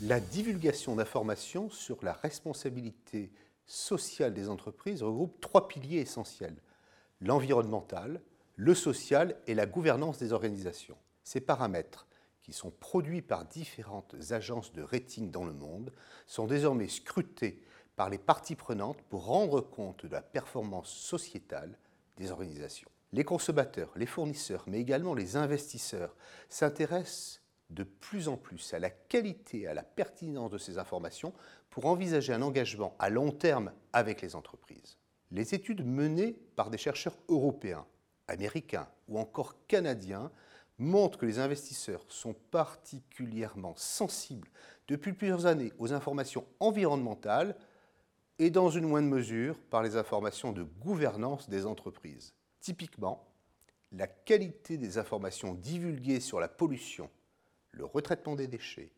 La divulgation d'informations sur la responsabilité sociale des entreprises regroupe trois piliers essentiels l'environnemental, le social et la gouvernance des organisations. Ces paramètres, qui sont produits par différentes agences de rating dans le monde, sont désormais scrutés par les parties prenantes pour rendre compte de la performance sociétale des organisations. Les consommateurs, les fournisseurs, mais également les investisseurs s'intéressent de plus en plus à la qualité à la pertinence de ces informations pour envisager un engagement à long terme avec les entreprises. Les études menées par des chercheurs européens, américains ou encore canadiens montrent que les investisseurs sont particulièrement sensibles depuis plusieurs années aux informations environnementales et dans une moindre mesure par les informations de gouvernance des entreprises. Typiquement, la qualité des informations divulguées sur la pollution le retraitement des déchets,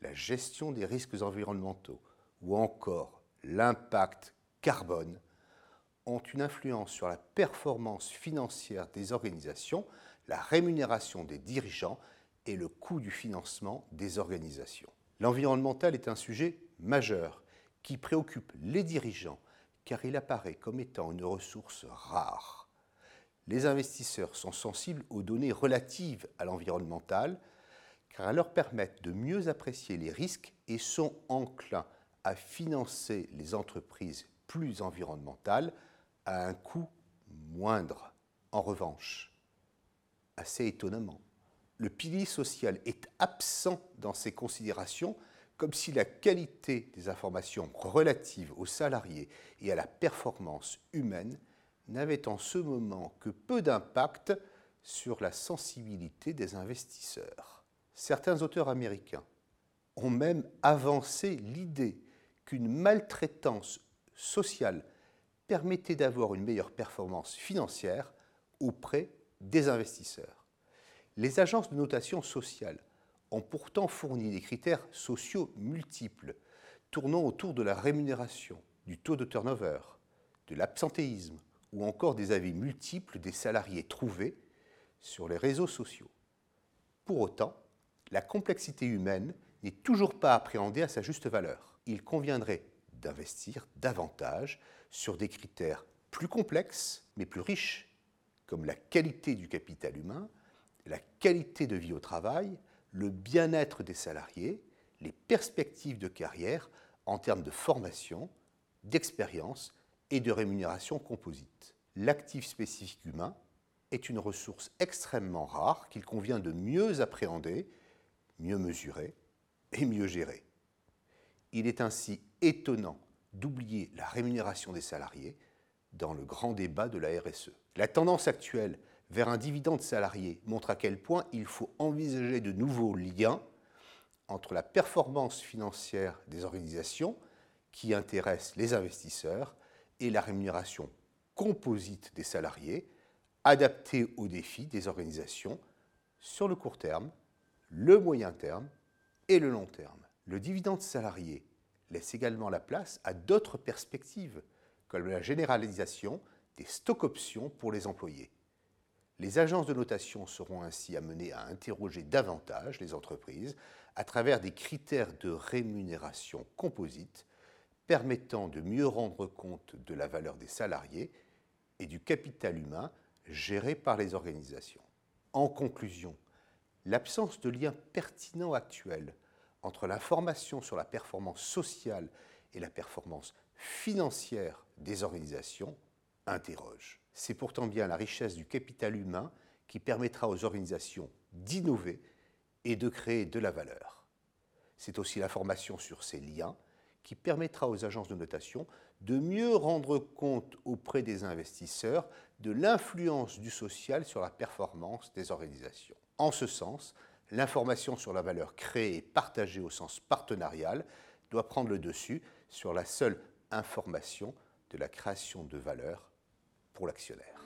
la gestion des risques environnementaux ou encore l'impact carbone ont une influence sur la performance financière des organisations, la rémunération des dirigeants et le coût du financement des organisations. L'environnemental est un sujet majeur qui préoccupe les dirigeants car il apparaît comme étant une ressource rare. Les investisseurs sont sensibles aux données relatives à l'environnemental, car elles leur permettent de mieux apprécier les risques et sont enclins à financer les entreprises plus environnementales à un coût moindre. En revanche, assez étonnamment, le pilier social est absent dans ces considérations comme si la qualité des informations relatives aux salariés et à la performance humaine n'avait en ce moment que peu d'impact sur la sensibilité des investisseurs. Certains auteurs américains ont même avancé l'idée qu'une maltraitance sociale permettait d'avoir une meilleure performance financière auprès des investisseurs. Les agences de notation sociale ont pourtant fourni des critères sociaux multiples, tournant autour de la rémunération, du taux de turnover, de l'absentéisme ou encore des avis multiples des salariés trouvés sur les réseaux sociaux. Pour autant, la complexité humaine n'est toujours pas appréhendée à sa juste valeur. Il conviendrait d'investir davantage sur des critères plus complexes mais plus riches, comme la qualité du capital humain, la qualité de vie au travail, le bien-être des salariés, les perspectives de carrière en termes de formation, d'expérience et de rémunération composite. L'actif spécifique humain est une ressource extrêmement rare qu'il convient de mieux appréhender mieux mesurer et mieux gérer. Il est ainsi étonnant d'oublier la rémunération des salariés dans le grand débat de la RSE. La tendance actuelle vers un dividende salarié montre à quel point il faut envisager de nouveaux liens entre la performance financière des organisations qui intéressent les investisseurs et la rémunération composite des salariés adaptée aux défis des organisations sur le court terme le moyen terme et le long terme. Le dividende salarié laisse également la place à d'autres perspectives, comme la généralisation des stocks options pour les employés. Les agences de notation seront ainsi amenées à interroger davantage les entreprises à travers des critères de rémunération composite permettant de mieux rendre compte de la valeur des salariés et du capital humain géré par les organisations. En conclusion, l'absence de lien pertinent actuel entre l'information sur la performance sociale et la performance financière des organisations interroge. C'est pourtant bien la richesse du capital humain qui permettra aux organisations d'innover et de créer de la valeur. C'est aussi l'information sur ces liens qui permettra aux agences de notation de mieux rendre compte auprès des investisseurs de l'influence du social sur la performance des organisations. En ce sens, l'information sur la valeur créée et partagée au sens partenarial doit prendre le dessus sur la seule information de la création de valeur pour l'actionnaire.